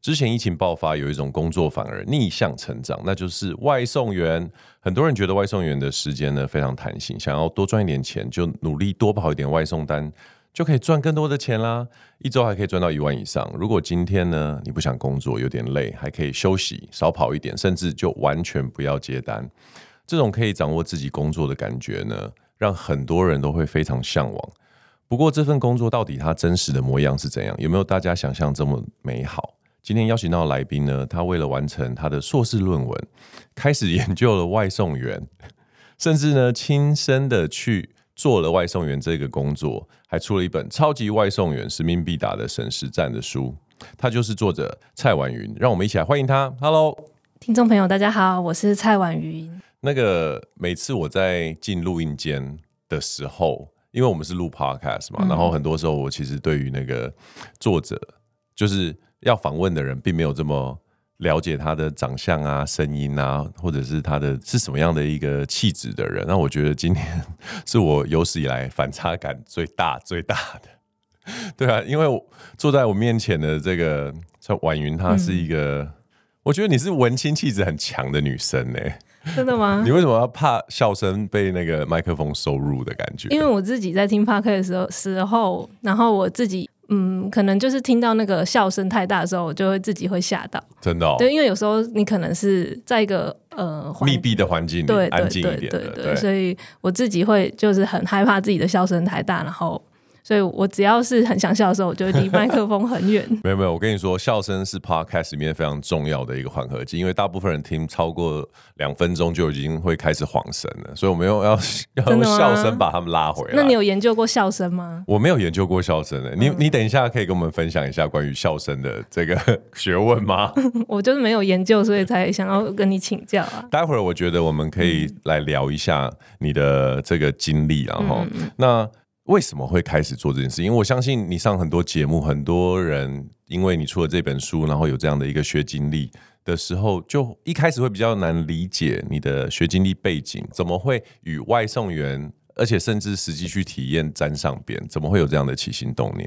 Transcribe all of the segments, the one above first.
之前疫情爆发，有一种工作反而逆向成长，那就是外送员。很多人觉得外送员的时间呢非常弹性，想要多赚一点钱，就努力多跑一点外送单，就可以赚更多的钱啦。一周还可以赚到一万以上。如果今天呢你不想工作，有点累，还可以休息，少跑一点，甚至就完全不要接单。这种可以掌握自己工作的感觉呢，让很多人都会非常向往。不过这份工作到底它真实的模样是怎样？有没有大家想象这么美好？今天邀请到的来宾呢，他为了完成他的硕士论文，开始研究了外送员，甚至呢亲身的去做了外送员这个工作，还出了一本《超级外送员使命必达的省时战》的书。他就是作者蔡婉云，让我们一起来欢迎他。Hello，听众朋友，大家好，我是蔡婉云。那个每次我在进录音间的时候，因为我们是录 Podcast 嘛，嗯、然后很多时候我其实对于那个作者就是。要访问的人并没有这么了解他的长相啊、声音啊，或者是他的是什么样的一个气质的人。那我觉得今天 是我有史以来反差感最大最大的。对啊，因为我坐在我面前的这个叫婉云，她是一个，嗯、我觉得你是文青气质很强的女生呢、欸。真的吗？你为什么要怕笑声被那个麦克风收入的感觉？因为我自己在听 Podcast 的时候时候，然后我自己。嗯，可能就是听到那个笑声太大的时候，我就会自己会吓到。真的、哦，对，因为有时候你可能是在一个呃密闭的环境里，对，安静一点的，对对对，对，对，所以我自己会就是很害怕自己的笑声太大，然后。所以我只要是很想笑的时候，我就会离麦克风很远。没有没有，我跟你说，笑声是 Podcast 里面非常重要的一个缓和剂，因为大部分人听超过两分钟就已经会开始晃神了，所以我们用要 要用笑声把他们拉回来。那你有研究过笑声吗？我没有研究过笑声的，你你等一下可以跟我们分享一下关于笑声的这个 学问吗？我就是没有研究，所以才想要跟你请教啊。待会儿我觉得我们可以来聊一下你的这个经历，然后那。为什么会开始做这件事？因为我相信你上很多节目，很多人因为你出了这本书，然后有这样的一个学经历的时候，就一开始会比较难理解你的学经历背景，怎么会与外送员，而且甚至实际去体验沾上边，怎么会有这样的起心动念？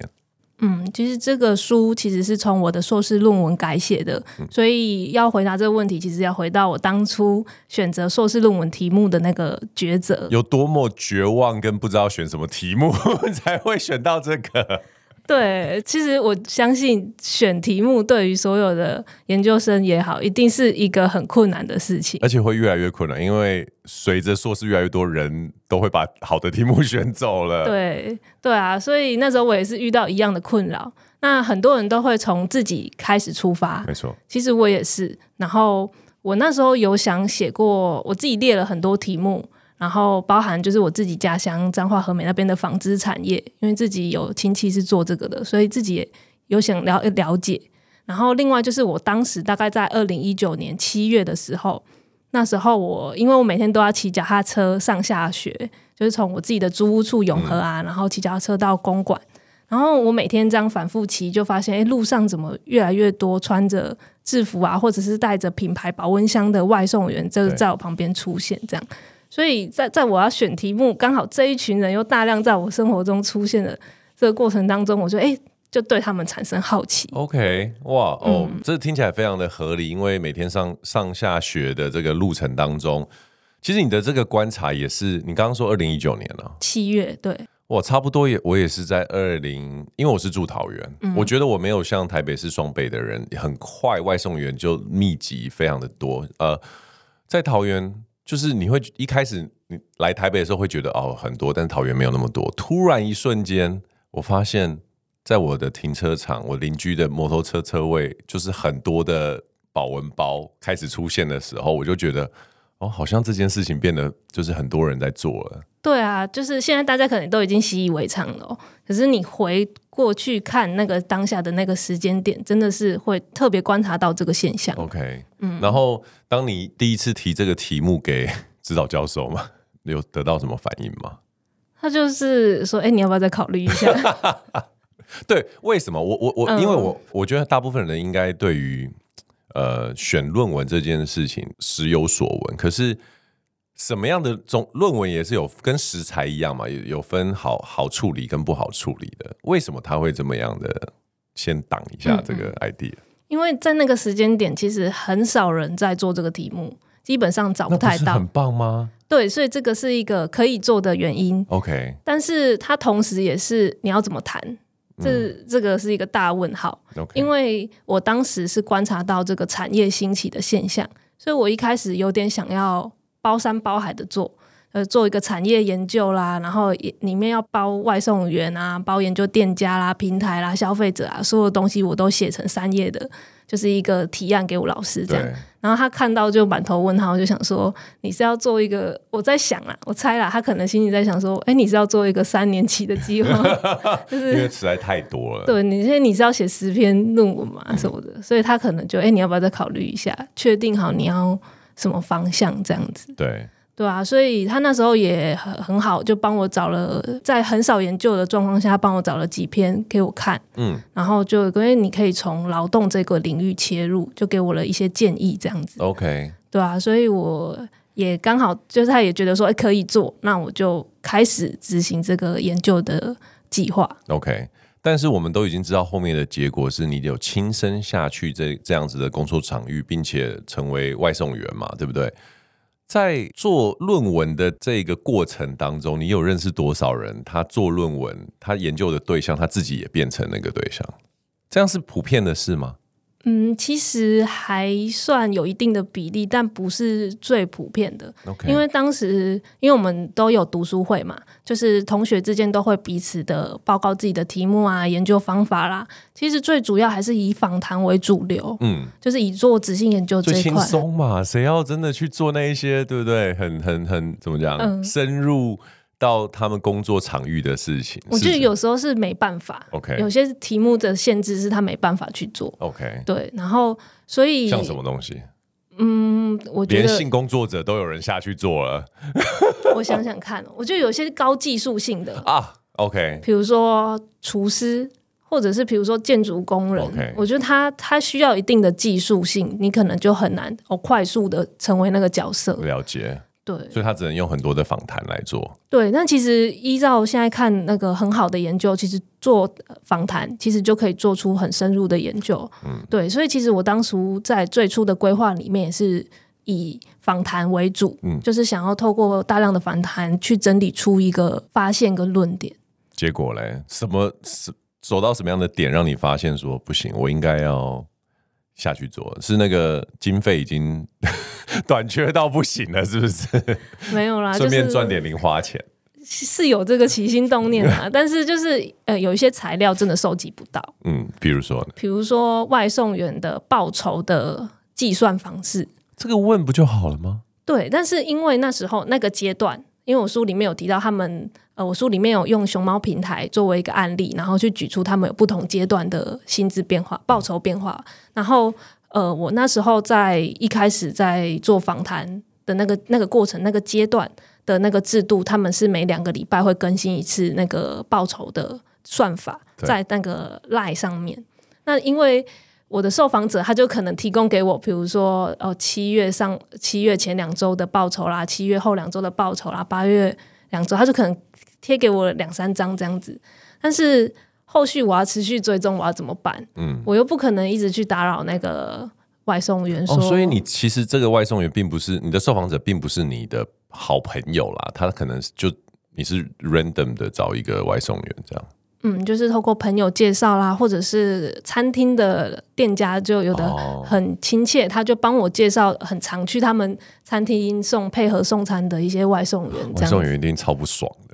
嗯，其实这个书其实是从我的硕士论文改写的，嗯，所以要回答这个问题，其实要回到我当初选择硕士论文题目的那个抉择，有多么绝望跟不知道选什么题目 才会选到这个。对，其实我相信选题目对于所有的研究生也好，一定是一个很困难的事情，而且会越来越困难，因为随着硕士越来越多人都会把好的题目 选走了。对，对啊，所以那时候我也是遇到一样的困扰。那很多人都会从自己开始出发，没错，其实我也是。然后我那时候有想写过，我自己列了很多题目。然后包含就是我自己家乡彰化和美那边的纺织产业，因为自己有亲戚是做这个的，所以自己也有想了了解。然后另外就是我当时大概在二零一九年七月的时候，那时候我因为我每天都要骑脚踏车上下学，就是从我自己的租屋处永和啊，然后骑脚踏车到公馆，然后我每天这样反复骑，就发现诶，路上怎么越来越多穿着制服啊，或者是带着品牌保温箱的外送员，就是在我旁边出现这样。所以在在我要选题目，刚好这一群人又大量在我生活中出现的这个过程当中，我就哎，就对他们产生好奇。OK，哇哦，嗯，这听起来非常的合理，因为每天上上下学的这个路程当中，其实你的这个观察也是，你刚刚说二零一九年了，七月，对，我差不多也我也是在二零，因为我是住桃园，嗯，我觉得我没有像台北市双北的人很快外送员就密集非常的多，呃，在桃园。就是你会一开始你来台北的时候会觉得哦很多，但是桃园没有那么多。突然一瞬间，我发现在我的停车场，我邻居的摩托车车位就是很多的保温包开始出现的时候，我就觉得哦，好像这件事情变得就是很多人在做了。对啊，就是现在大家可能都已经习以为常了。可是你回过去看那个当下的那个时间点，真的是会特别观察到这个现象。OK，嗯，然后当你第一次提这个题目给指导教授嘛，你有得到什么反应吗？他就是说：“哎，你要不要再考虑一下？” 对，为什么？我我我，因为我我觉得大部分人应该对于呃选论文这件事情时有所闻，可是。什么样的总论文也是有跟食材一样嘛，有有分好好处理跟不好处理的。为什么他会这么样的先挡一下这个 idea？因为在那个时间点，其实很少人在做这个题目，基本上找不太到。很棒吗？对，所以这个是一个可以做的原因。OK，但是它同时也是你要怎么谈，这、嗯、这个是一个大问号。Okay. 因为我当时是观察到这个产业兴起的现象，所以我一开始有点想要。包山包海的做，呃，做一个产业研究啦，然后也里面要包外送员啊，包研究店家啦、平台啦、消费者啊，所有东西我都写成三页的，就是一个提案给我老师这样。然后他看到就满头问号，就想说你是要做一个？我在想啊，我猜啦，他可能心里在想说，哎，你是要做一个三年期的计划？就是因为实在太多了。对，你现在你是要写十篇论文嘛什么的，所以他可能就哎，你要不要再考虑一下，确定好你要。什么方向这样子？对对啊，所以他那时候也很很好，就帮我找了，在很少研究的状况下，帮我找了几篇给我看，嗯，然后就因为你可以从劳动这个领域切入，就给我了一些建议，这样子。OK，对啊，所以我也刚好就是他也觉得说，哎，可以做，那我就开始执行这个研究的计划。OK。但是我们都已经知道后面的结果是你有亲身下去这这样子的工作场域，并且成为外送员嘛，对不对？在做论文的这个过程当中，你有认识多少人？他做论文，他研究的对象，他自己也变成那个对象，这样是普遍的事吗？嗯，其实还算有一定的比例，但不是最普遍的。因为当时，因为我们都有读书会嘛，就是同学之间都会彼此的报告自己的题目啊、研究方法啦。其实最主要还是以访谈为主流，嗯，就是以做质性研究这一块。最轻松嘛，谁要真的去做那一些，对不对？很、很、很怎么讲？嗯，深入。到他们工作场域的事情，我觉得有时候是没办法。OK，有些题目的限制是他没办法去做。OK，对，然后所以像什么东西？嗯，我觉得连性工作者都有人下去做了。我想想看，我觉得有些高技术性的啊，OK，比如说厨师，或者是比如说建筑工人，okay. 我觉得他他需要一定的技术性，你可能就很难哦快速的成为那个角色。了解。对，所以他只能用很多的访谈来做。对，那其实依照现在看那个很好的研究，其实做访谈其实就可以做出很深入的研究。嗯，对，所以其实我当初在最初的规划里面也是以访谈为主，嗯，就是想要透过大量的访谈去整理出一个发现跟论点。结果嘞，什么是走到什么样的点让你发现说不行，我应该要下去做？是那个经费已经。短缺到不行了，是不是？没有啦，顺便赚点零花钱，是有这个起心动念啊。但是就是呃，有一些材料真的收集不到。嗯，比如说呢？比如说外送员的报酬的计算方式，这个问不就好了吗？对，但是因为那时候那个阶段，因为我书里面有提到他们，呃，我书里面有用熊猫平台作为一个案例，然后去举出他们有不同阶段的薪资变化、报酬变化，然后。呃，我那时候在一开始在做访谈的那个那个过程那个阶段的那个制度，他们是每两个礼拜会更新一次那个报酬的算法，在那个 Line 上面。那因为我的受访者他就可能提供给我，比如说哦，七月上七月前两周的报酬啦，七月后两周的报酬啦，八月两周，他就可能贴给我两三张这样子，但是。后续我要持续追踪，我要怎么办？嗯，我又不可能一直去打扰那个外送员说。哦，所以你其实这个外送员并不是你的受访者，并不是你的好朋友啦。他可能就你是 random 的找一个外送员这样。嗯，就是透过朋友介绍啦，或者是餐厅的店家就有的很亲切，哦、他就帮我介绍很常去他们餐厅送配合送餐的一些外送员。外送员一定超不爽的。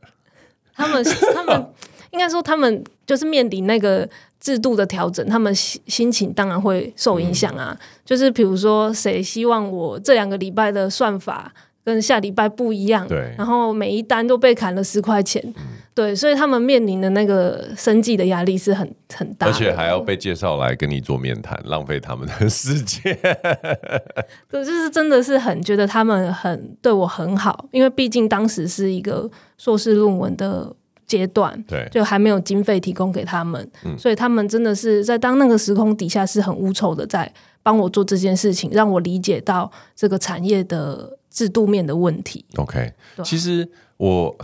他们 他们应该说他们就是面临那个制度的调整，他们心心情当然会受影响啊。嗯、就是比如说，谁希望我这两个礼拜的算法跟下礼拜不一样？对，然后每一单都被砍了十块钱。嗯对，所以他们面临的那个生计的压力是很很大，而且还要被介绍来跟你做面谈，浪费他们的时间。对，就是真的是很觉得他们很对我很好，因为毕竟当时是一个硕士论文的阶段，对，就还没有经费提供给他们，嗯，所以他们真的是在当那个时空底下是很无酬的，在帮我做这件事情，让我理解到这个产业的制度面的问题。OK，对其实我。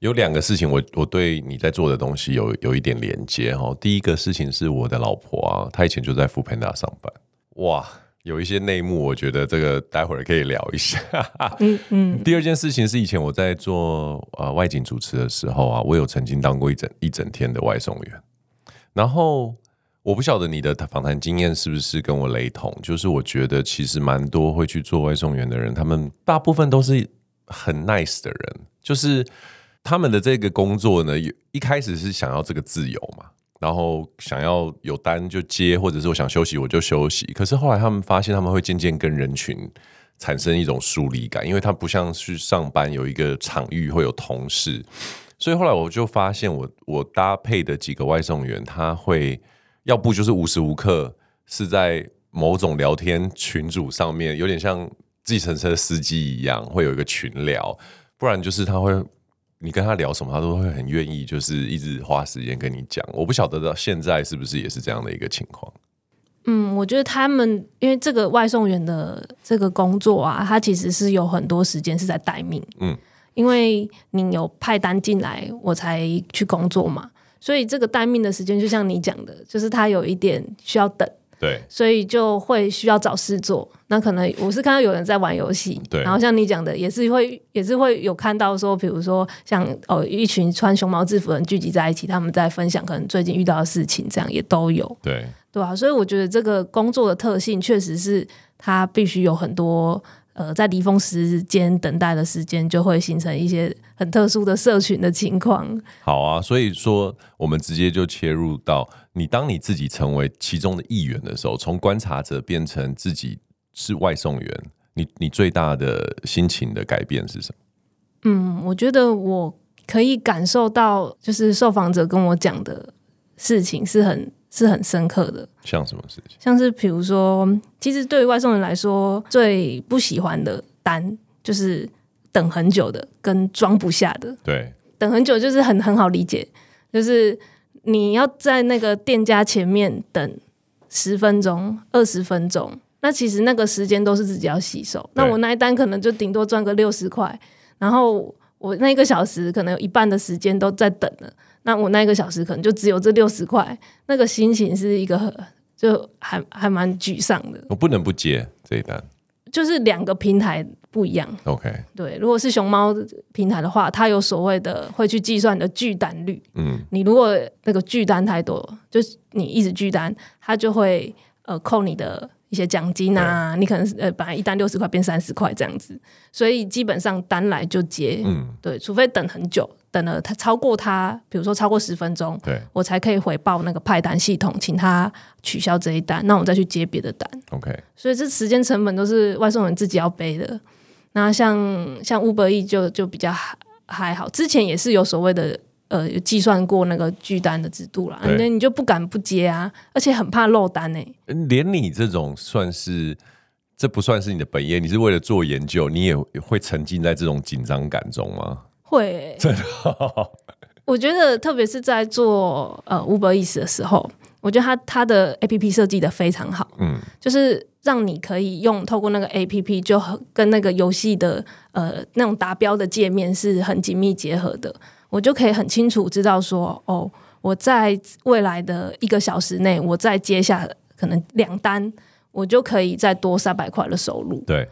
有两个事情我，我我对你在做的东西有有一点连接哈。第一个事情是我的老婆啊，她以前就在 foodpanda 上班，哇，有一些内幕，我觉得这个待会儿可以聊一下。嗯嗯。第二件事情是以前我在做呃外景主持的时候啊，我有曾经当过一整一整天的外送员。然后我不晓得你的访谈经验是不是跟我雷同，就是我觉得其实蛮多会去做外送员的人，他们大部分都是很 nice 的人，就是。他们的这个工作呢，一开始是想要这个自由嘛，然后想要有单就接，或者是我想休息我就休息。可是后来他们发现，他们会渐渐跟人群产生一种疏离感，因为他不像是上班有一个场域会有同事，所以后来我就发现我，我我搭配的几个外送员，他会要不就是无时无刻是在某种聊天群组上面，有点像计程车司机一样，会有一个群聊，不然就是他会。你跟他聊什么，他都会很愿意，就是一直花时间跟你讲。我不晓得到现在是不是也是这样的一个情况。嗯，我觉得他们因为这个外送员的这个工作啊，他其实是有很多时间是在待命。嗯，因为你有派单进来，我才去工作嘛，所以这个待命的时间，就像你讲的，就是他有一点需要等。对，所以就会需要找事做。那可能我是看到有人在玩游戏，对。然后像你讲的，也是会也是会有看到说，比如说像哦，一群穿熊猫制服的人聚集在一起，他们在分享可能最近遇到的事情，这样也都有。对，对啊。所以我觉得这个工作的特性，确实是它必须有很多呃，在离峰时间等待的时间，就会形成一些很特殊的社群的情况。好啊，所以说我们直接就切入到。你当你自己成为其中的一员的时候，从观察者变成自己是外送员，你你最大的心情的改变是什么？嗯，我觉得我可以感受到，就是受访者跟我讲的事情是很是很深刻的。像什么事情？像是比如说，其实对于外送员来说，最不喜欢的单就是等很久的，跟装不下的。对，等很久就是很很好理解，就是。你要在那个店家前面等十分钟、二十分钟，那其实那个时间都是自己要洗手。那我那一单可能就顶多赚个六十块，然后我那一个小时可能有一半的时间都在等了，那我那一个小时可能就只有这六十块，那个心情是一个就还还蛮沮丧的。我不能不接这一单，就是两个平台。不一样，OK，对，如果是熊猫平台的话，它有所谓的会去计算你的拒单率。嗯，你如果那个拒单太多，就是你一直拒单，它就会呃扣你的一些奖金啊。你可能呃本来一单六十块变三十块这样子，所以基本上单来就接。嗯，对，除非等很久，等了他超过他，比如说超过十分钟，对，我才可以回报那个派单系统，请他取消这一单，那我再去接别的单。OK，所以这时间成本都是外送人自己要背的。那像像 Uber Eats 就就比较还还好，之前也是有所谓的呃计算过那个拒单的制度啦，那你就不敢不接啊，而且很怕漏单呢、欸。连你这种算是这不算是你的本业，你是为了做研究，你也会沉浸在这种紧张感中吗？会、欸，真的。我觉得特别是在做呃 Uber Eats 的时候，我觉得它它的 APP 设计的非常好，嗯，就是。让你可以用透过那个 APP，就跟那个游戏的呃那种达标的界面是很紧密结合的。我就可以很清楚知道说，哦，我在未来的一个小时内，我再接下可能两单，我就可以再多三百块的收入。对，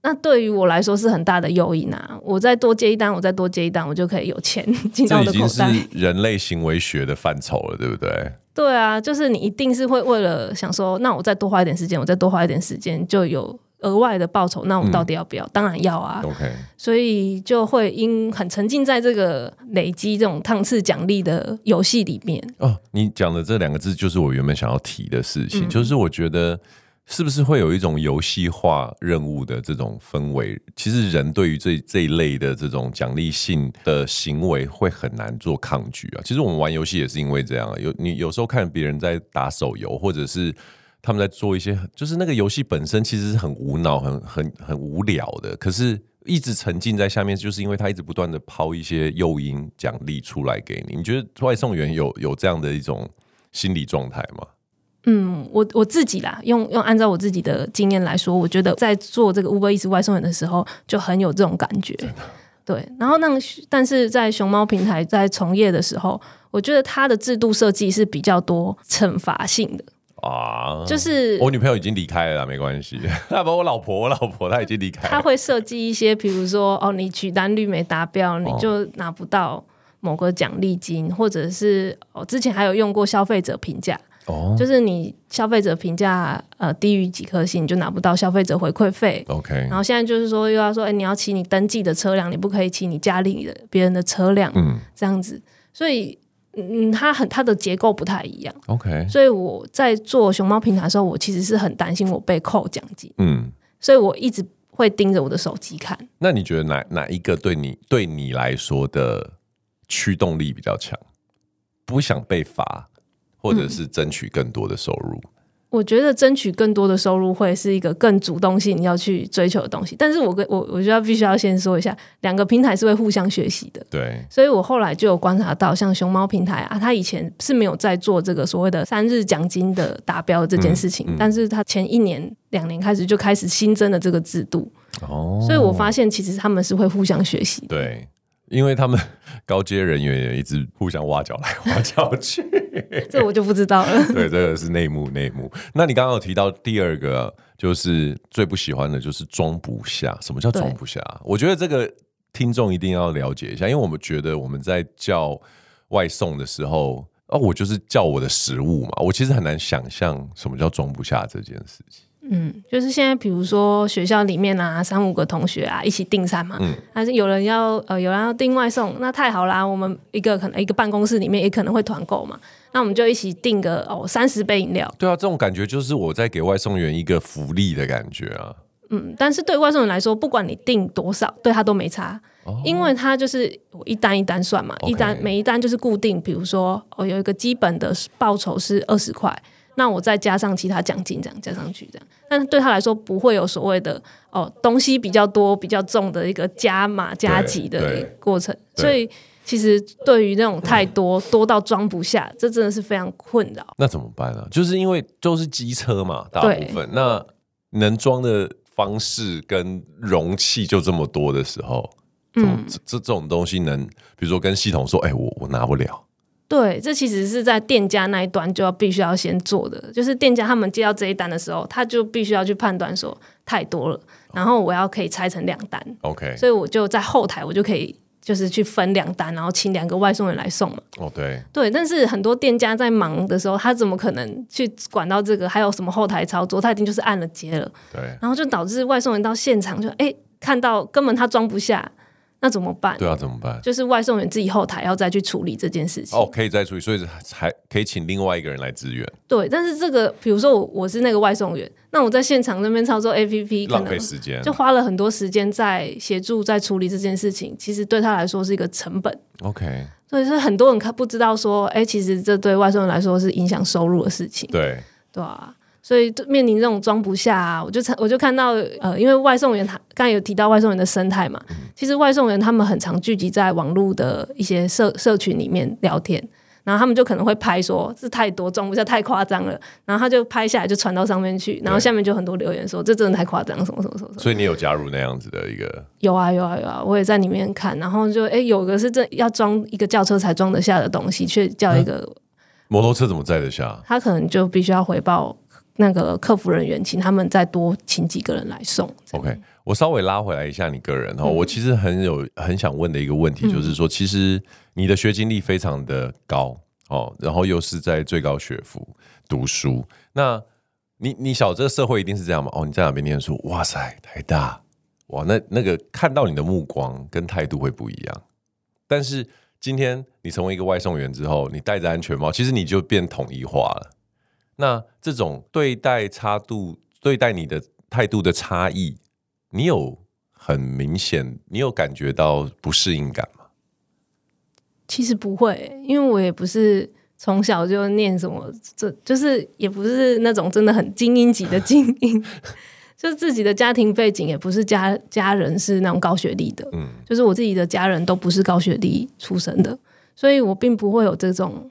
那对于我来说是很大的诱因啊！我再多接一单，我再多接一单，我就可以有钱 进到我的口袋。这已经是人类行为学的范畴了，对不对？对啊，就是你一定是会为了想说，那我再多花一点时间，我再多花一点时间，就有额外的报酬。那我到底要不要？嗯、当然要啊。OK，所以就会因很沉浸在这个累积这种趟次奖励的游戏里面。哦，你讲的这两个字就是我原本想要提的事情，嗯、就是我觉得。是不是会有一种游戏化任务的这种氛围？其实人对于这这一类的这种奖励性的行为会很难做抗拒啊。其实我们玩游戏也是因为这样，有你有时候看别人在打手游，或者是他们在做一些，就是那个游戏本身其实是很无脑、很很很无聊的，可是一直沉浸在下面，就是因为他一直不断的抛一些诱因奖励出来给你。你觉得外送员有有这样的一种心理状态吗？嗯，我我自己啦，用用按照我自己的经验来说，我觉得在做这个 Uber Eats 外送员的时候，就很有这种感觉。对，然后那个但是在熊猫平台在从业的时候，我觉得它的制度设计是比较多惩罚性的啊，就是我女朋友已经离开了啦，没关系。那 不我老婆，我老婆她已经离开了。她会设计一些，比如说哦，你取单率没达标，你就拿不到某个奖励金，哦、或者是哦，之前还有用过消费者评价。Oh. 就是你消费者评价呃低于几颗星，你就拿不到消费者回馈费。OK，然后现在就是说又要说，哎、欸，你要骑你登记的车辆，你不可以骑你家里的别人的车辆，嗯，这样子。所以嗯，它很它的结构不太一样。OK，所以我在做熊猫平台的时候，我其实是很担心我被扣奖金。嗯，所以我一直会盯着我的手机看。那你觉得哪哪一个对你对你来说的驱动力比较强？不想被罚？或者是争取更多的收入，嗯，我觉得争取更多的收入会是一个更主动性要去追求的东西。但是我跟我我觉得必须要先说一下，两个平台是会互相学习的。对，所以我后来就有观察到，像熊猫平台啊，它以前是没有在做这个所谓的三日奖金的达标这件事情，嗯嗯，但是它前一年两年开始就开始新增了这个制度。哦，所以我发现其实他们是会互相学习的。对。因为他们 高阶人员也一直互相挖角来 挖角去，这我就不知道了。对，这个是内幕内幕。那你刚刚有提到第二个，就是最不喜欢的就是装不下。什么叫装不下？我觉得这个听众一定要了解一下，因为我们觉得我们在叫外送的时候，哦，我就是叫我的食物嘛，我其实很难想象什么叫装不下这件事情。嗯，就是现在，比如说学校里面啊，三五个同学啊，一起订餐嘛，嗯，还是有人要呃，有人要订外送，那太好啦，我们一个可能一个办公室里面也可能会团购嘛，那我们就一起订个哦三十杯饮料。对啊，这种感觉就是我在给外送员一个福利的感觉啊。嗯，但是对外送员来说，不管你订多少，对他都没差，哦、因为他就是我一单一单算嘛一单每一单就是固定，比如说哦有一个基本的报酬是二十块。那我再加上其他奖金，这样加上去，这样，但是对他来说不会有所谓的哦，东西比较多、比较重的一个加码加急的过程。所以其实对于那种太多多到装不下，这真的是非常困扰。那怎么办呢？就是因为都是机车嘛，大部分那能装的方式跟容器就这么多的时候，嗯，这这种东西能，比如说跟系统说，哎、欸，我我拿不了。对，这其实是在店家那一端就要必须要先做的，就是店家他们接到这一单的时候，他就必须要去判断说太多了，然后我要可以拆成两单，OK，所以我就在后台我就可以就是去分两单，然后请两个外送员来送嘛。哦，对，对，但是很多店家在忙的时候，他怎么可能去管到这个？还有什么后台操作？他一定就是按了接了，对，然后就导致外送员到现场就哎看到根本他装不下。那怎么办？对啊，怎么办？就是外送员自己后台要再去处理这件事情。哦，可以再处理，所以还可以请另外一个人来支援。对，但是这个，比如说我我是那个外送员，那我在现场那边操作 APP，浪费时间，就花了很多时间在协助在处理这件事情。其实对他来说是一个成本。OK，所以是很多人他不知道说，哎，其实这对外送员来说是影响收入的事情。对，对啊。所以面临这种装不下，啊，我就我就看到呃，因为外送员他刚才有提到外送员的生态嘛，其实外送员他们很常聚集在网络的一些社社群里面聊天，然后他们就可能会拍说这太多装不下，太夸张了，然后他就拍下来就传到上面去，然后下面就很多留言说这真的太夸张，什么什么什么。所以你有加入那样子的一个？有啊有啊有啊，我也在里面看，然后就哎有个是这要装一个轿车才装得下的东西，却叫一个、嗯、摩托车怎么载得下？他可能就必须要回报。那个客服人员，请他们再多请几个人来送。OK，我稍微拉回来一下你个人哈，嗯、我其实很有很想问的一个问题，就是说，其实你的学经历非常的高哦，然后又是在最高学府读书，那你你晓得这个社会一定是这样吗？哦，你在哪边念书？哇塞，台大，哇，那那个看到你的目光跟态度会不一样。但是今天你成为一个外送员之后，你戴着安全帽，其实你就变统一化了。那这种对待差度，对待你的态度的差异。你有很明显，你有感觉到不适应感吗？其实不会，因为我也不是从小就念什么，这就是也不是那种真的很精英级的 精英，就是自己的家庭背景也不是家家人是那种高学历的，嗯，就是我自己的家人都不是高学历出身的，所以我并不会有这种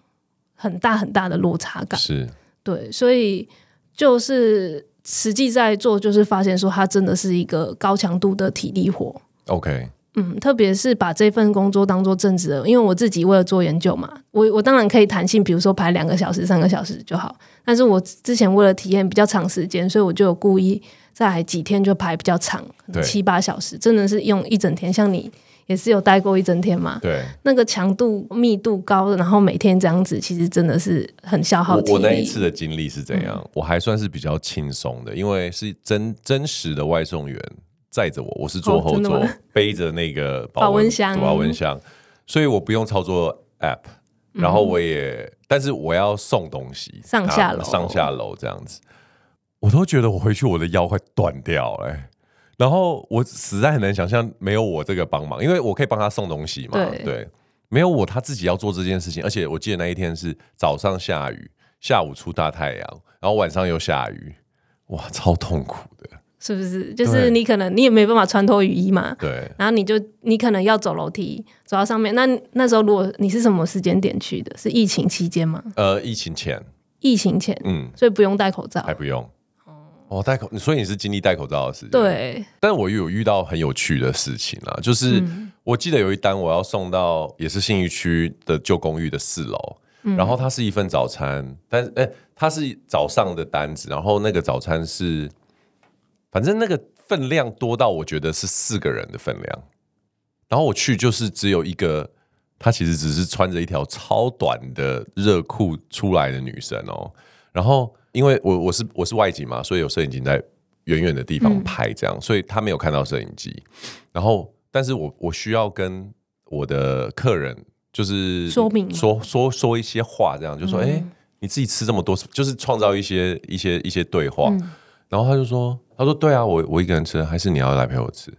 很大很大的落差感，是对，所以就是。实际在做，就是发现说，它真的是一个高强度的体力活。OK，嗯，特别是把这份工作当做正职的，因为我自己为了做研究嘛，我我当然可以弹性，比如说排两个小时、三个小时就好。但是我之前为了体验比较长时间，所以我就有故意在几天就排比较长，七八小时，真的是用一整天，像你。也是有待过一整天嘛？对，那个强度密度高的，然后每天这样子，其实真的是很消耗体力。我，我那一次的经历是怎样？嗯、我还算是比较轻松的，因为是真真实的外送员载着我，我是坐后座，背着那个 保温箱，保温箱，所以我不用操作 app，然后我也，嗯、但是我要送东西上下楼，上下楼这样子，我都觉得我回去我的腰快断掉了，欸。然后我实在很难想象没有我这个帮忙，因为我可以帮他送东西嘛。对，对，没有我他自己要做这件事情，而且我记得那一天是早上下雨，下午出大太阳，然后晚上又下雨，哇，超痛苦的，是不是？就是你可能你也没办法穿脱雨衣嘛。对。然后你就你可能要走楼梯走到上面，那那时候如果你是什么时间点去的？是疫情期间吗？呃，疫情前。疫情前，嗯，所以不用戴口罩，还不用。哦，戴口，所以你是经历戴口罩的事情。对，但是我有遇到很有趣的事情啊，就是我记得有一单我要送到也是信义区的旧公寓的四楼，嗯、然后它是一份早餐，但是哎，它是早上的单子，然后那个早餐是，反正那个分量多到我觉得是四个人的分量，然后我去就是只有一个，她其实只是穿着一条超短的热裤出来的女生哦，然后。因为我我是我是外景嘛，所以有摄影机在远远的地方拍，这样，嗯、所以他没有看到摄影机。然后，但是我我需要跟我的客人就是说明说说说一些话，这样就说，哎、嗯，你自己吃这么多，就是创造一些一些一些对话。嗯、然后他就说，他说对啊，我我一个人吃，还是你要来陪我吃？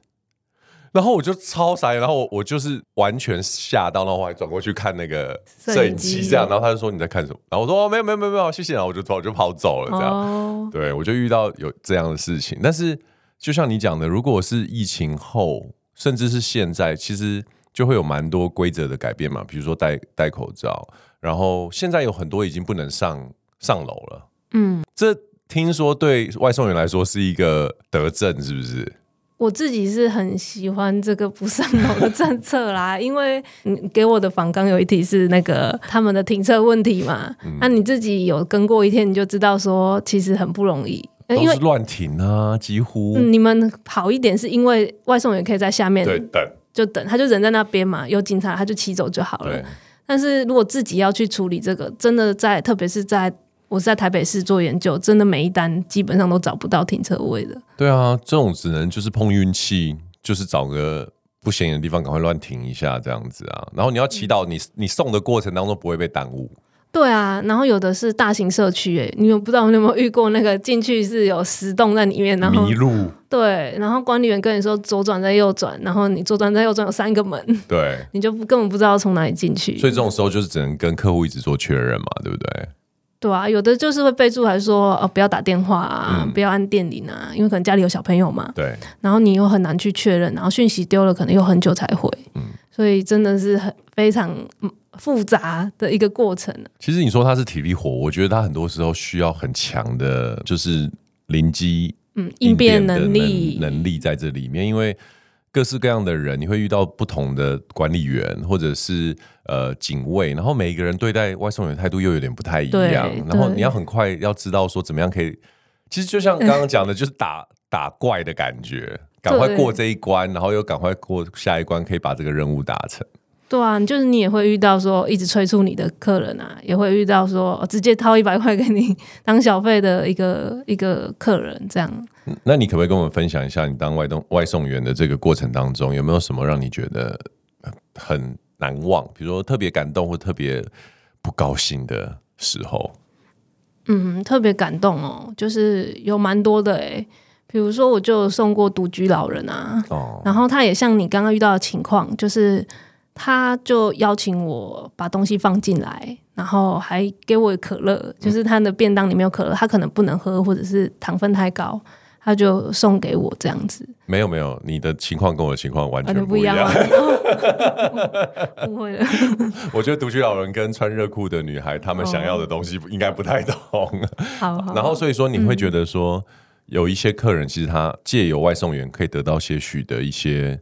然后我就超傻，然后我我就是完全吓到，然后我还转过去看那个摄影机，这样，然后他就说你在看什么？然后我说哦，没有没有没有没有，谢谢，然后我就跑就跑走了，这样。哦、对，我就遇到有这样的事情。但是就像你讲的，如果是疫情后，甚至是现在，其实就会有蛮多规则的改变嘛，比如说戴戴口罩，然后现在有很多已经不能上上楼了。嗯，这听说对外送员来说是一个德政，是不是？我自己是很喜欢这个不上楼的政策啦，因为你给我的访纲有一题是那个他们的停车问题嘛，那、嗯啊、你自己有跟过一天，你就知道说其实很不容易，因为乱停啊，几乎、嗯。你们好一点是因为外送员可以在下面等，就等，他就人在那边嘛，有警察他就骑走就好了。但是如果自己要去处理这个，真的在，特别是在。我是在台北市做研究，真的每一单基本上都找不到停车位的。对啊，这种只能就是碰运气，就是找个不显眼的地方赶快乱停一下这样子啊。然后你要祈祷你你送的过程当中不会被耽误。对啊，然后有的是大型社区，哎，你有不知道你有没有遇过那个进去是有十栋在里面，然后迷路。对，然后管理员跟你说左转再右转，然后你左转再右转有三个门，对，你就根本不知道从哪里进去。所以这种时候就是只能跟客户一直做确认嘛，对不对？对啊，有的就是会备注，还是说哦，不要打电话啊，嗯、不要按电铃啊，因为可能家里有小朋友嘛。对。然后你又很难去确认，然后讯息丢了，可能又很久才回。嗯。所以真的是很非常复杂的一个过程。其实你说他是体力活，我觉得他很多时候需要很强的，就是临机嗯应变能力能力在这里面，因为。各式各样的人，你会遇到不同的管理员或者是呃警卫，然后每一个人对待外送员态度又有点不太一样，然后你要很快要知道说怎么样可以，其实就像刚刚讲的，就是打打怪的感觉，赶赶快过这一关，然后又赶快过下一关，可以把这个任务达成。对啊，就是你也会遇到说一直催促你的客人啊，也会遇到说直接掏一百块给你当小费的一个一个客人这样。那你可不可以跟我们分享一下，你当外送外送员的这个过程当中，有没有什么让你觉得很难忘，比如说特别感动或特别不高兴的时候？嗯，特别感动哦，就是有蛮多的诶，比如说我就送过独居老人啊，哦，然后他也像你刚刚遇到的情况，就是。他就邀请我把东西放进来，然后还给我可乐，就是他的便当里面有可乐，他可能不能喝，或者是糖分太高，他就送给我这样子。没有没有，你的情况跟我的情况完全不一样。不 会了。我觉得独居老人跟穿热裤的女孩，他们想要的东西应该不太同。好，好。然后所以说，你会觉得说，有一些客人其实他借由外送员可以得到些许的一些。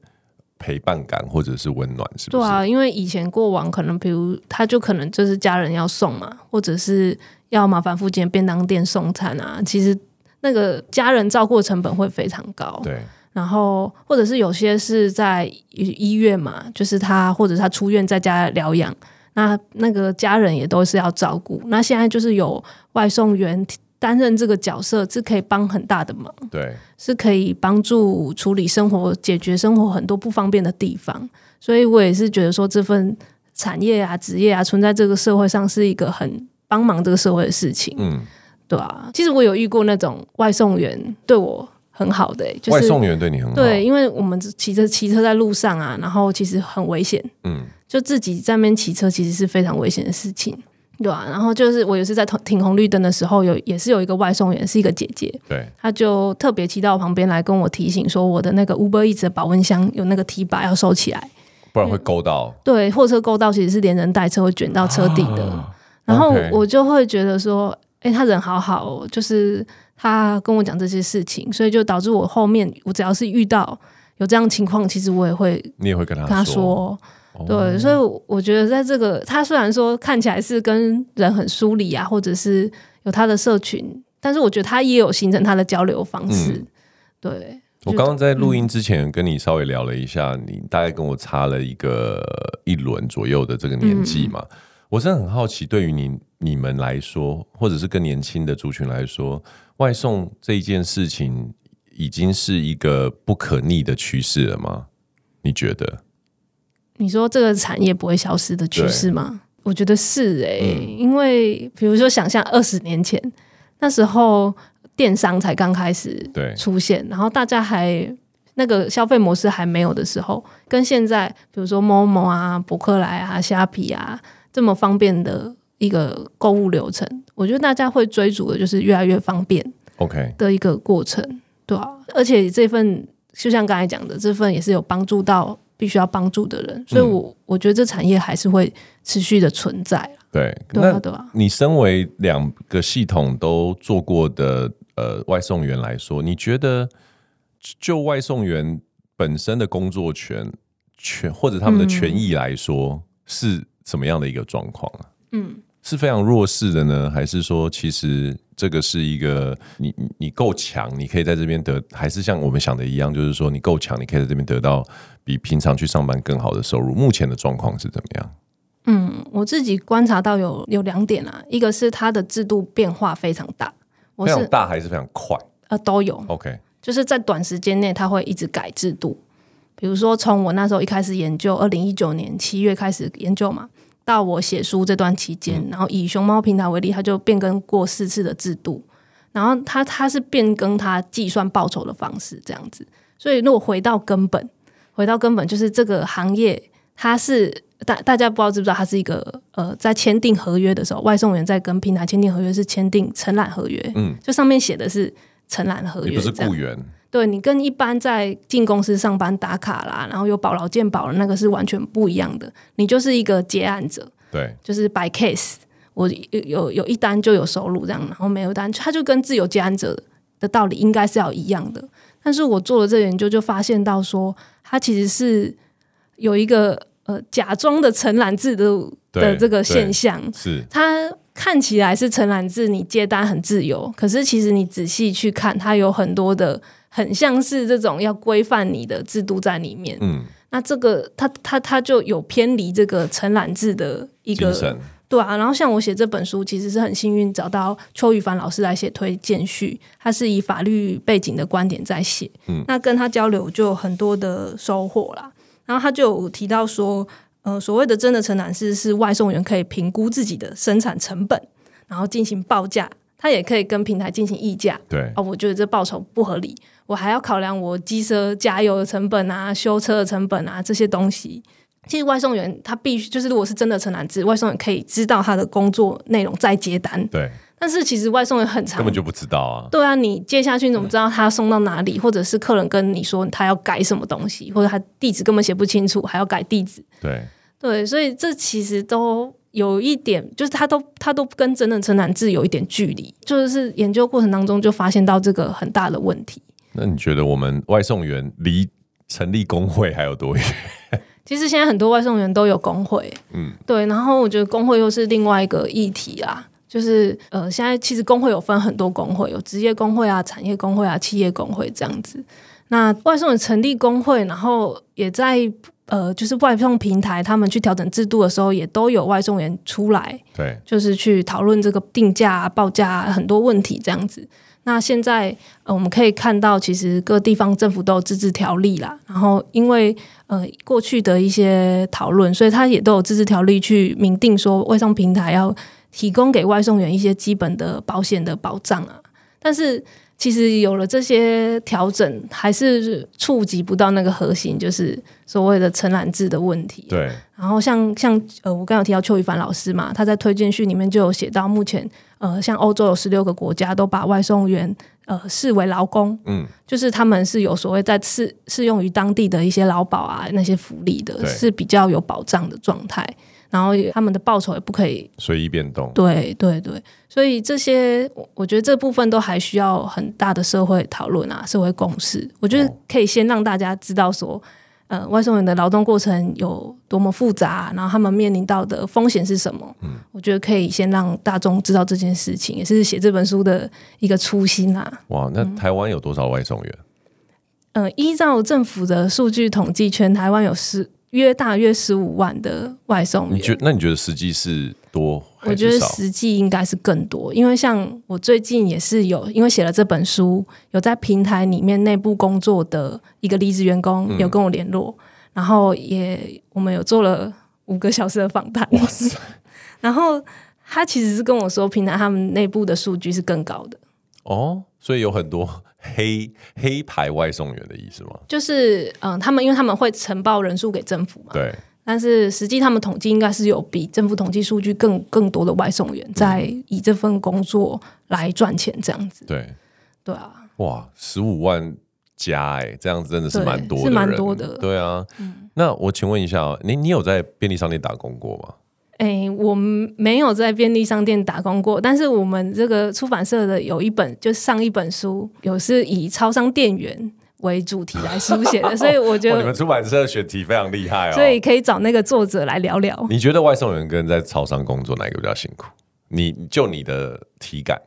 陪伴感或者是温暖，是不是？对啊，因为以前过往可能，比如他就可能就是家人要送嘛，或者是要麻烦附近的便当店送餐啊。其实那个家人照顾成本会非常高。对。然后或者是有些是在医院嘛，就是他或者他出院在家疗养，那那个家人也都是要照顾。那现在就是有外送员。担任这个角色是可以帮很大的忙，对，是可以帮助处理生活、解决生活很多不方便的地方。所以我也是觉得说，这份产业啊、职业啊，存在这个社会上是一个很帮忙这个社会的事情。嗯，对啊。其实我有遇过那种外送员对我很好的、欸，就是外送员对你很好。对，因为我们骑着骑车在路上啊，然后其实很危险。嗯，就自己在那边骑车，其实是非常危险的事情。对啊，然后就是我也是在停红绿灯的时候，有也是有一个外送员，是一个姐姐，对，她就特别骑到我旁边来跟我提醒说，我的那个 Uber Eats 的保温箱有那个提把要收起来，不然会勾到。对，货车勾到其实是连人带车会卷到车底的。啊、然后我就会觉得说，哎，他人好好哦，就是他跟我讲这些事情，所以就导致我后面我只要是遇到有这样情况，其实我也会，你也会跟他跟他说。对，所以我觉得在这个，他虽然说看起来是跟人很疏离啊，或者是有他的社群，但是我觉得他也有形成他的交流方式。嗯、对，我刚刚在录音之前跟你稍微聊了一下，嗯、你大概跟我差了一个一轮左右的这个年纪嘛，嗯、我真的很好奇，对于你你们来说，或者是更年轻的族群来说，外送这一件事情已经是一个不可逆的趋势了吗？你觉得？你说这个产业不会消失的趋势吗？我觉得是诶、欸，嗯、因为比如说想象二十年前那时候电商才刚开始出现，然后大家还那个消费模式还没有的时候，跟现在比如说 Momo 啊、博客来啊、虾皮啊这么方便的一个购物流程，我觉得大家会追逐的就是越来越方便，OK 的一个过程，Okay. 对啊，而且这份就像刚才讲的，这份也是有帮助到。必须要帮助的人，所以我，我、嗯、我觉得这产业还是会持续的存在。对，对啊，对啊。你身为两个系统都做过的呃外送员来说，你觉得就外送员本身的工作权权或者他们的权益来说，嗯、是怎么样的一个状况啊？嗯。是非常弱势的呢，还是说其实这个是一个你你你够强，你可以在这边得，还是像我们想的一样，就是说你够强，你可以在这边得到比平常去上班更好的收入。目前的状况是怎么样？嗯，我自己观察到有有两点啊，一个是它的制度变化非常大，非常大还是非常快？呃，都有。OK，就是在短时间内它会一直改制度，比如说从我那时候一开始研究，二零一九年七月开始研究嘛。到我写书这段期间，嗯、然后以熊猫平台为例，它就变更过四次的制度，然后它它是变更它计算报酬的方式这样子。所以如果回到根本，回到根本就是这个行业，它是大大家不知道知不知道，它是一个呃，在签订合约的时候，外送员在跟平台签订合约是签订承揽合约，嗯，就上面写的是承揽合约，不是雇员。对，你跟一般在进公司上班打卡啦，然后有保劳健保的那个是完全不一样的。你就是一个接案者，对，就是 by case，我有有有一单就有收入这样，然后没有单，他就跟自由接案者的道理应该是要一样的。但是我做了这个研究，就发现到说，他其实是有一个呃假装的承揽制度的这个现象，是它看起来是承揽制，你接单很自由，可是其实你仔细去看，它有很多的。很像是这种要规范你的制度在里面。嗯，那这个他他他就有偏离这个承揽制的一个。对啊，然后像我写这本书，其实是很幸运找到邱宇凡老师来写推荐序，他是以法律背景的观点在写，嗯，那跟他交流就有很多的收获啦。然后他就有提到说，呃，所谓的真的承揽制是外送员可以评估自己的生产成本，然后进行报价，他也可以跟平台进行议价。对，哦，我觉得这报酬不合理，我还要考量我机车加油的成本啊、修车的成本啊这些东西。其实外送员他必须就是，如果是真的承揽制，外送员可以知道他的工作内容再接单。对。但是其实外送员很长，根本就不知道啊。对啊，你接下去你怎么知道他送到哪里？嗯、或者是客人跟你说他要改什么东西，或者他地址根本写不清楚，还要改地址。对。对，所以这其实都有一点，就是他都他都跟真的承揽制有一点距离。就是研究过程当中就发现到这个很大的问题。那你觉得我们外送员离成立工会还有多远？其实现在很多外送员都有工会，嗯，对，然后我觉得工会又是另外一个议题啊，就是呃，现在其实工会有分很多工会，有职业工会啊、产业工会啊、企业工会这样子。那外送员成立工会，然后也在呃，就是外送平台他们去调整制度的时候，也都有外送员出来，对，就是去讨论这个定价啊、报价啊，很多问题这样子。那现在呃，我们可以看到，其实各地方政府都有自治条例啦。然后因为呃过去的一些讨论，所以他也都有自治条例去明定说，外送平台要提供给外送员一些基本的保险的保障啊。但是其实有了这些调整，还是触及不到那个核心，就是所谓的承揽制的问题。对。然后像像呃，我刚刚有提到邱宇凡老师嘛，他在推荐序里面就有写到，目前呃，像欧洲有十六个国家都把外送员呃视为劳工，嗯，就是他们是有所谓在适适用于当地的一些劳保啊那些福利的，是比较有保障的状态。然后他们的报酬也不可以随意变动。对对对，所以这些我觉得这部分都还需要很大的社会讨论啊，社会共识。我觉得可以先让大家知道说。呃，外送员的劳动过程有多么复杂，然后他们面临到的风险是什么？嗯，我觉得可以先让大众知道这件事情，也是写这本书的一个初心啊。哇，那台湾有多少外送员？嗯，呃，依照政府的数据统计，全台湾有十。约大约十五万的外送员，你觉那你觉得实际是多还是？我觉得实际应该是更多，因为像我最近也是有，因为写了这本书，有在平台里面内部工作的一个离职员工有跟我联络，嗯、然后也我们有做了五个小时的访谈。然后他其实是跟我说，平台他们内部的数据是更高的。哦，所以有很多。黑黑牌外送员的意思吗？就是嗯、呃，他们因为他们会呈报人数给政府嘛，对。但是实际他们统计应该是有比政府统计数据更更多的外送员在以这份工作来赚钱，这样子。对对啊，哇，十五万加哎、欸，这样子真的是蛮多的，是蛮多的。对啊，嗯、那我请问一下，你你有在便利商店打工过吗？哎、欸，我没有在便利商店打工过，但是我们这个出版社的有一本，就上一本书有是以超商店员为主题来书写的，所以我觉得、哦、你们出版社的选题非常厉害哦，所以可以找那个作者来聊聊。你觉得外送员跟在超商工作哪一个比较辛苦？你就你的体感，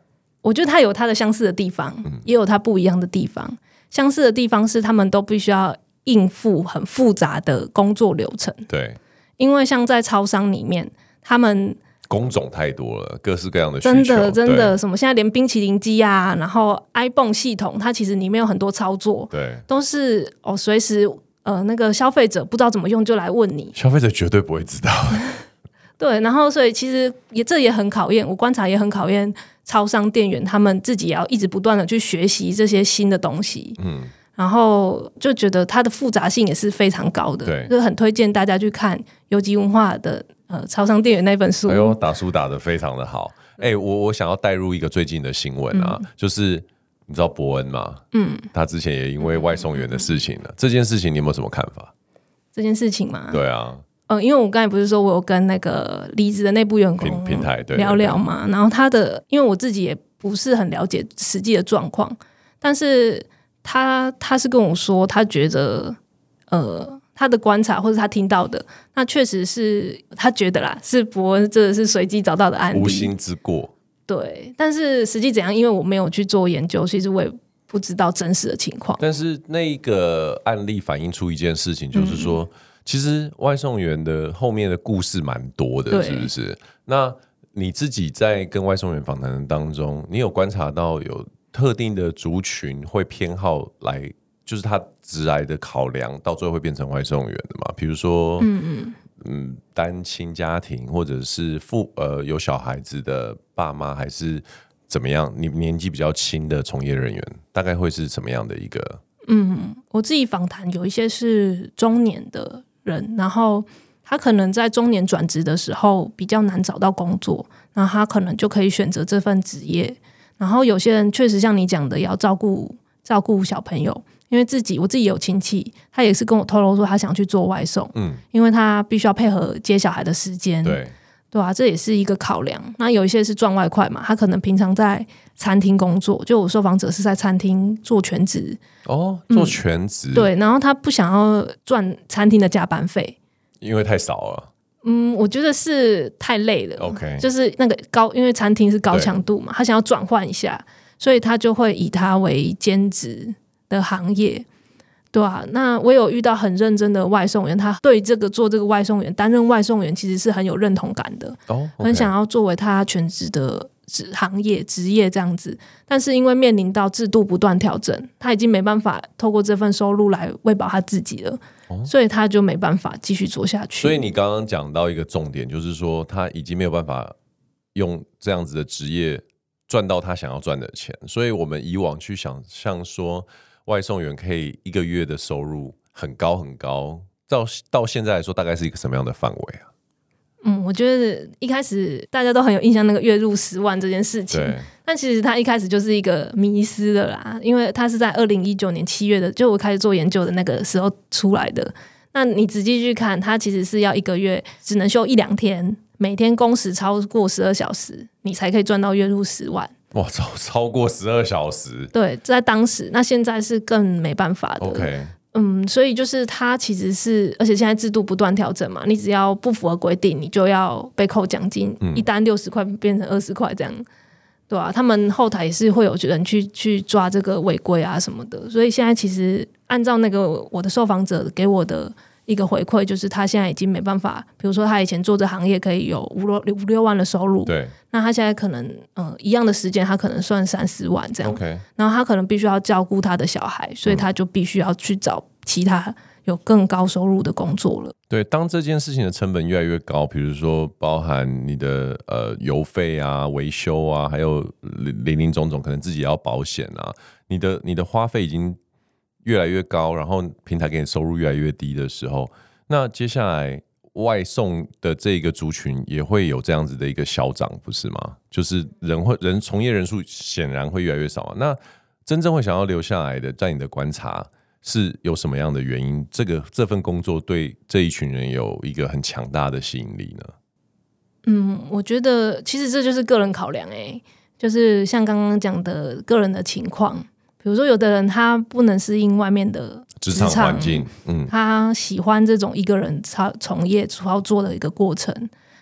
我觉得他有他的相似的地方，嗯、也有他不一样的地方。相似的地方是他们都必须要应付很复杂的工作流程，对。因为像在超商里面，他们工种太多了，各式各样的需求，真的真的什么，现在连冰淇淋机啊，然后 iPhone 系统，它其实里面有很多操作，对，都是哦，随时呃那个消费者不知道怎么用就来问你，消费者绝对不会知道，对，然后所以其实也这也很考验，我观察也很考验超商店员他们自己也要一直不断的去学习这些新的东西，嗯。然后就觉得它的复杂性也是非常高的，对，就很推荐大家去看游击文化的呃超商店员那本书。哎呦，打书打的非常的好。哎，我我想要带入一个最近的新闻啊，嗯、就是你知道伯恩吗？嗯，他之前也因为外送员的事情了，嗯、这件事情你有没有什么看法？这件事情嘛，对啊，嗯、呃，因为我刚才不是说我有跟那个离职的内部员工平平台对聊聊嘛，然后他的，因为我自己也不是很了解实际的状况，但是。他他是跟我说，他觉得，呃，他的观察或者他听到的，那确实是他觉得啦，是伯恩这是随机找到的案例，无心之过。对，但是实际怎样，因为我没有去做研究，其实我也不知道真实的情况。但是那个案例反映出一件事情，就是说，嗯、其实外送员的后面的故事蛮多的，是不是？那你自己在跟外送员访谈当中，你有观察到有特定的族群会偏好来，就是他直来的考量，到最后会变成外送员的嘛？比如说，嗯嗯嗯，单亲家庭或者是父呃有小孩子的爸妈，还是怎么样？你年纪比较轻的从业人员，大概会是什么样的一个？嗯，我自己访谈有一些是中年的人，然后。他可能在中年转职的时候比较难找到工作，那他可能就可以选择这份职业。然后有些人确实像你讲的，要照顾照顾小朋友，因为自己我自己有亲戚，他也是跟我透露说他想去做外送，嗯，因为他必须要配合接小孩的时间，对。对啊，这也是一个考量。那有一些是赚外快嘛，他可能平常在餐厅工作，就我受访者是在餐厅做全职。哦，做全职、嗯、对，然后他不想要赚餐厅的加班费。因为太少了，嗯，我觉得是太累了。OK，就是那个高，因为餐厅是高强度嘛，他想要转换一下，所以他就会以他为兼职的行业，对啊，那我有遇到很认真的外送员，他对这个做这个外送员，担任外送员其实是很有认同感的，哦，oh, okay. 很想要作为他全职的职行业职业这样子，但是因为面临到制度不断调整，他已经没办法透过这份收入来喂饱他自己了。所以他就没办法继续做下去。所以你刚刚讲到一个重点，就是说他已经没有办法用这样子的职业赚到他想要赚的钱。所以我们以往去想象说，外送员可以一个月的收入很高很高，到到现在来说，大概是一个什么样的范围啊？嗯，我觉得一开始大家都很有印象，那个月入十万这件事情。对。但其实他一开始就是一个迷思的啦，因为他是在二零一九年七月的，就我开始做研究的那个时候出来的。那你仔细去看，他其实是要一个月只能休一两天，每天工时超过十二小时，你才可以赚到月入十万。哇，超超过十二小时？对，在当时，那现在是更没办法的。OK。嗯，所以就是他其实是，而且现在制度不断调整嘛，你只要不符合规定，你就要被扣奖金，嗯、一单六十块变成二十块这样，对啊，他们后台也是会有人去去抓这个违规啊什么的，所以现在其实按照那个我的受访者给我的。一个回馈就是他现在已经没办法，比如说他以前做这行业可以有五六五六万的收入，对，那他现在可能嗯、呃、一样的时间他可能算三四万这样，OK，然后他可能必须要照顾他的小孩，所以他就必须要去找其他有更高收入的工作了。对，当这件事情的成本越来越高，比如说包含你的呃油费啊、维修啊，还有林林总总，可能自己要保险啊，你的你的花费已经。越来越高，然后平台给你收入越来越低的时候，那接下来外送的这个族群也会有这样子的一个消长，不是吗？就是人会人从业人数显然会越来越少啊。那真正会想要留下来的，在你的观察是有什么样的原因？这个这份工作对这一群人有一个很强大的吸引力呢？嗯，我觉得其实这就是个人考量，哎，就是像刚刚讲的个人的情况。比如说，有的人他不能适应外面的职场环境，嗯，他喜欢这种一个人操从业操作的一个过程，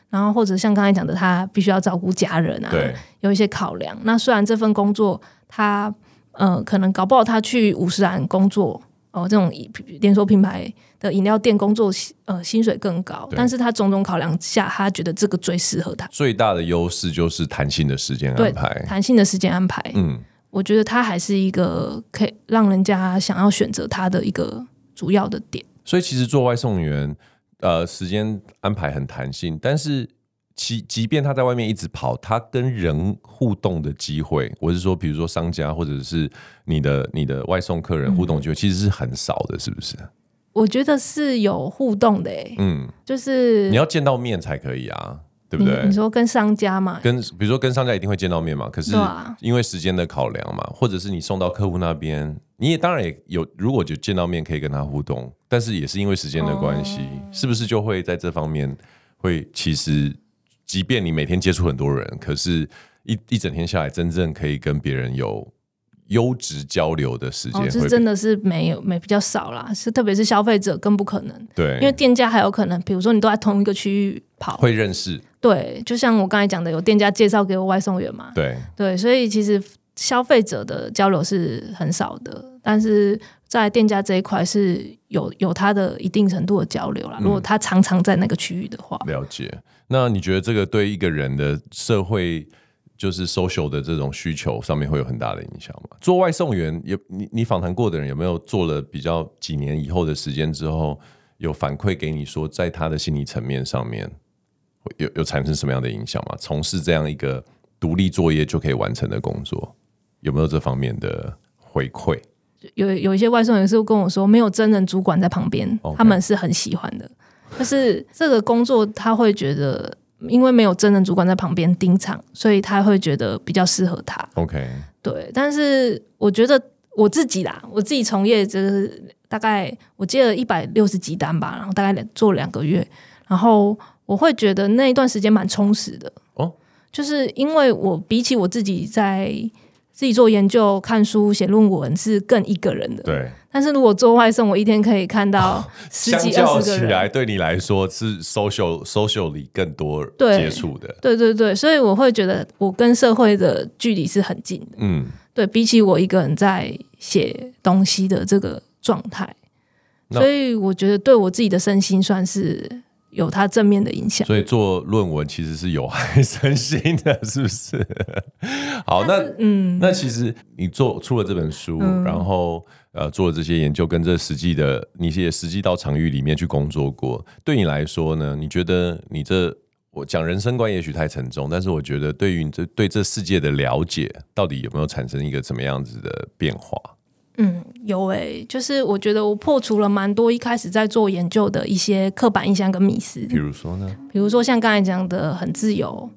然后或者像刚才讲的，他必须要照顾家人啊，对，有一些考量。那虽然这份工作他呃可能搞不好他去五十岚工作哦、呃，这种连锁品牌的饮料店工作，呃，薪水更高，但是他种种考量下，他觉得这个最适合他。最大的优势就是弹性的时间安排，弹性的时间安排，嗯。我觉得他还是一个可以让人家想要选择他的一个主要的点。所以其实做外送员，呃，时间安排很弹性，但是其即便他在外面一直跑，他跟人互动的机会，我是说，比如说商家或者是你的你的外送客人互动机会，其实是很少的，是不是？我觉得是有互动的，欸，嗯，就是你要见到面才可以啊。对不对？你，你说跟商家嘛，跟比如说跟商家一定会见到面嘛，可是因为时间的考量嘛，或者是你送到客户那边，你也当然也有，如果就见到面可以跟他互动，但是也是因为时间的关系，哦、是不是就会在这方面会其实，即便你每天接触很多人，可是一一整天下来，真正可以跟别人有。优质交流的时间，哦，这真的是没有没比较少啦，是特别是消费者更不可能。对，因为店家还有可能，比如说你都在同一个区域跑，会认识。对，就像我刚才讲的，有店家介绍给我外送员嘛。对对，所以其实消费者的交流是很少的，但是在店家这一块是有有他的一定程度的交流啦。如果他常常在那个区域的话，嗯，了解。那你觉得这个对一个人的社会就是 social 的这种需求上面会有很大的影响吗？做外送员有你你访谈过的人有没有做了比较几年以后的时间之后，有反馈给你说，在他的心理层面上面有有产生什么样的影响吗？从事这样一个独立作业就可以完成的工作。有没有这方面的回馈？有有一些外送员是跟我说，没有真人主管在旁边.他们是很喜欢的。但是这个工作他会觉得，因为没有真人主管在旁边盯场，所以他会觉得比较适合他。OK，对。但是我觉得我自己啦，我自己从业就是大概我接了一百六十几单吧，然后大概两做两个月，然后我会觉得那一段时间蛮充实的。哦，就是因为我比起我自己在。自己做研究、看书、写论文是更一个人的。对。但是如果做外送，我一天可以看到 十几、二十个人。起来，对你来说是 social、social 里更多接触的。对对对，所以我会觉得我跟社会的距离是很近的。嗯。对，比起我一个人在写东西的这个状态，所以我觉得对我自己的身心算是。有它正面的影响，所以做论文其实是有害 身心的，是不是？好，那嗯，那其实你做出了这本书，嗯、然后呃做了这些研究，跟这实际的，你也实际到场域里面去工作过，对你来说呢？你觉得你这我讲人生观也许太沉重，但是我觉得对于你这对这世界的了解，到底有没有产生一个怎么样子的变化？嗯，有诶、欸，就是我觉得我破除了蛮多一开始在做研究的一些刻板印象跟迷思。比如说呢？比如说像刚才讲的很自由，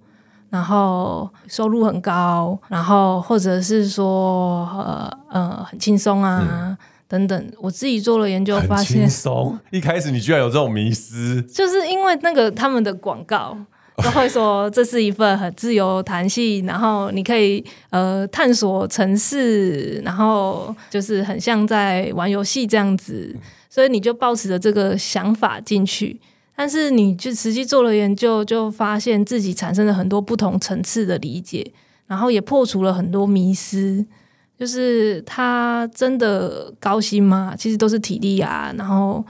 然后收入很高，然后或者是说呃呃很轻松啊、嗯、等等。我自己做了研究发现，轻松。一开始你居然有这种迷思，就是因为那个他们的广告。都会说这是一份很自由弹性，然后你可以呃探索城市，然后就是很像在玩游戏这样子，所以你就抱持着这个想法进去，但是你就实际做了研究，就发现自己产生了很多不同层次的理解，然后也破除了很多迷思，就是他真的高薪吗？其实都是体力啊，然后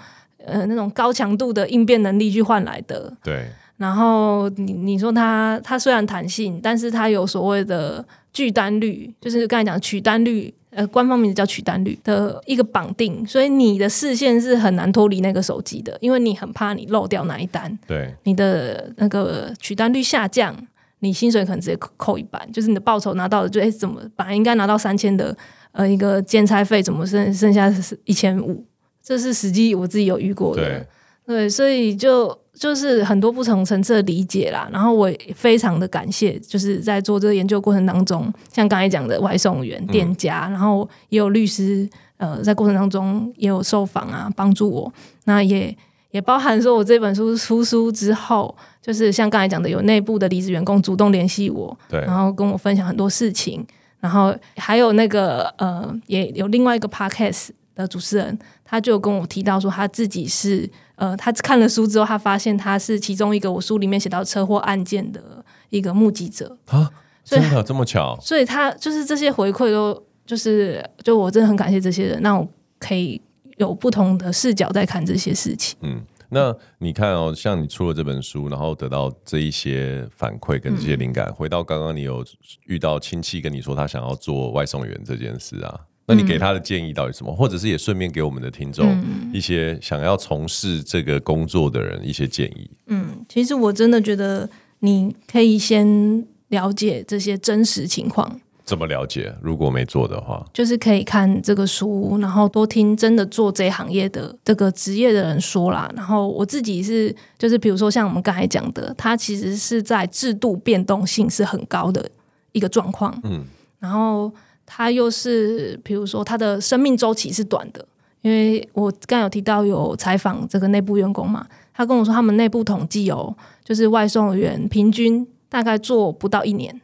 呃那种高强度的应变能力去换来的。对。然后你你说它它虽然弹性，但是它有所谓的拒单率，就是刚才讲取单率，呃，官方名字叫取单率的一个绑定，所以你的视线是很难脱离那个手机的，因为你很怕你漏掉哪一单，对，你的那个取单率下降，你薪水可能直接扣一半，就是你的报酬拿到了就哎怎么本来应该拿到三千的呃一个兼差费，怎么剩剩下是一千五？这是实际我自己有遇过的，对，所以就。就是很多不同层次的理解啦，然后我也非常的感谢，就是在做这个研究过程当中，像刚才讲的外送员、店家，嗯、然后也有律师，呃，在过程当中也有受访啊，帮助我。那也也包含说，我这本书出书之后，就是像刚才讲的，有内部的离职员工主动联系我，对，然后跟我分享很多事情，然后还有那个呃，也有另外一个 podcast 的主持人，他就跟我提到说，他自己是。呃，他看了书之后，他发现他是其中一个我书里面写到车祸案件的一个目击者啊，真的这么巧？所以他就是这些回馈都就是，就我真的很感谢这些人，让我可以有不同的视角在看这些事情。嗯，那你看哦，像你出了这本书，然后得到这一些反馈跟这些灵感，嗯、回到刚刚你有遇到亲戚跟你说他想要做外送员这件事啊。那你给他的建议到底什么？或者是也顺便给我们的听众一些想要从事这个工作的人一些建议。嗯，其实我真的觉得你可以先了解这些真实情况。怎么了解？如果没做的话，就是可以看这个书，然后多听真的做这行业的这个职业的人说啦。然后我自己是，就是比如说像我们刚才讲的，它其实是在制度变动性是很高的一个状况。嗯，然后。他又是，比如说他的生命周期是短的，因为我刚有提到有采访这个内部员工嘛，他跟我说他们内部统计哦，就是外送员平均大概做不到一年，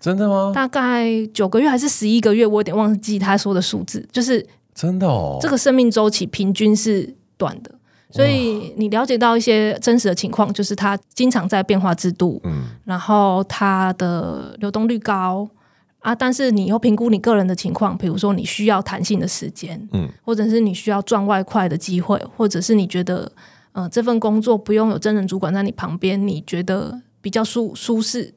真的吗？大概九个月还是十一个月，我有点忘记他说的数字，就是真的哦，这个生命周期平均是短的，所以你了解到一些真实的情况，就是他经常在变化制度，嗯，然后他的流动率高。啊，但是你又评估你个人的情况，比如说你需要弹性的时间，嗯，或者是你需要赚外快的机会，或者是你觉得，呃，这份工作不用有真人主管在你旁边，你觉得比较舒舒适。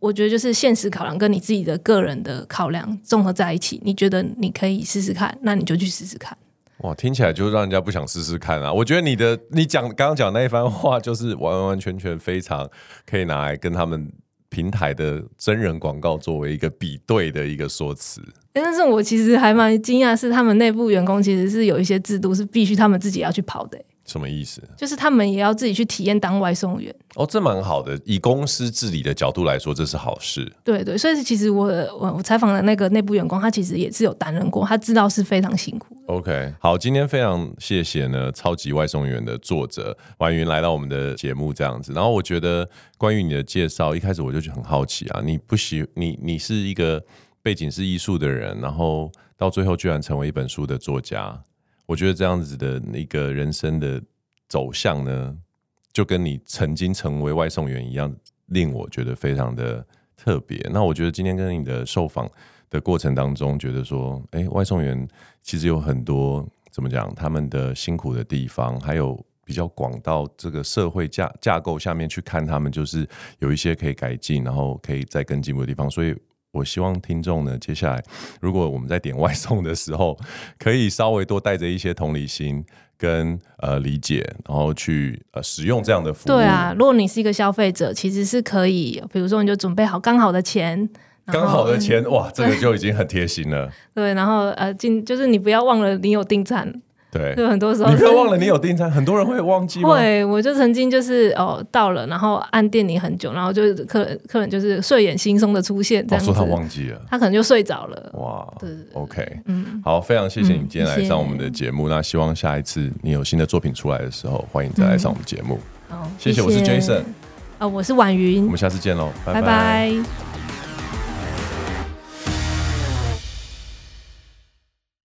我觉得就是现实考量跟你自己的个人的考量综合在一起，你觉得你可以试试看，那你就去试试看。哇，听起来就让人家不想试试看啊！我觉得你的你讲刚刚讲那一番话，就是完完全全非常可以拿来跟他们平台的真人广告作为一个比对的一个说辞。但是我其实还蛮惊讶，是他们内部员工其实是有一些制度是必须他们自己要去跑的。什么意思？就是他们也要自己去体验当外送员哦，这蛮好的。以公司治理的角度来说，这是好事。对对，所以其实我我我采访的那个内部员工，他其实也是有担任过，他知道是非常辛苦。OK，好，今天非常谢谢呢，超级外送员的作者婉云来到我们的节目这样子。然后我觉得关于你的介绍，一开始我就很好奇啊，你不喜你你是一个背景是艺术的人，然后到最后居然成为一本书的作家。我觉得这样子的一个人生的走向呢，就跟你曾经成为外送员一样，令我觉得非常的特别。那我觉得今天跟你的受访的过程当中，觉得说，哎，外送员其实有很多怎么讲，他们的辛苦的地方，还有比较广到这个社会架架构下面去看他们，就是有一些可以改进，然后可以再更进步的地方，所以。我希望听众呢，接下来如果我们在点外送的时候，可以稍微多带着一些同理心跟呃理解，然后去呃使用这样的服务。对啊，如果你是一个消费者，其实是可以，比如说你就准备好刚好的钱，刚好的钱，哇，这个就已经很贴心了。对，然后呃，进就是你不要忘了你有订餐。对，就很多时候你不要忘了你有订餐，很多人会忘记吗？会，我就曾经就是哦到了，然后按电铃很久，然后就是客人客人就是睡眼惺忪的出现，这样子，说他忘记了，他可能就睡着了。哇，对，OK，嗯，好，非常谢谢你今天来上我们的节目，嗯、那希望下一次你有新的作品出来的时候，欢迎再来上我们节目。好、嗯，谢谢，我是 Jason，啊、呃，我是婉云，我们下次见喽，拜拜。拜拜。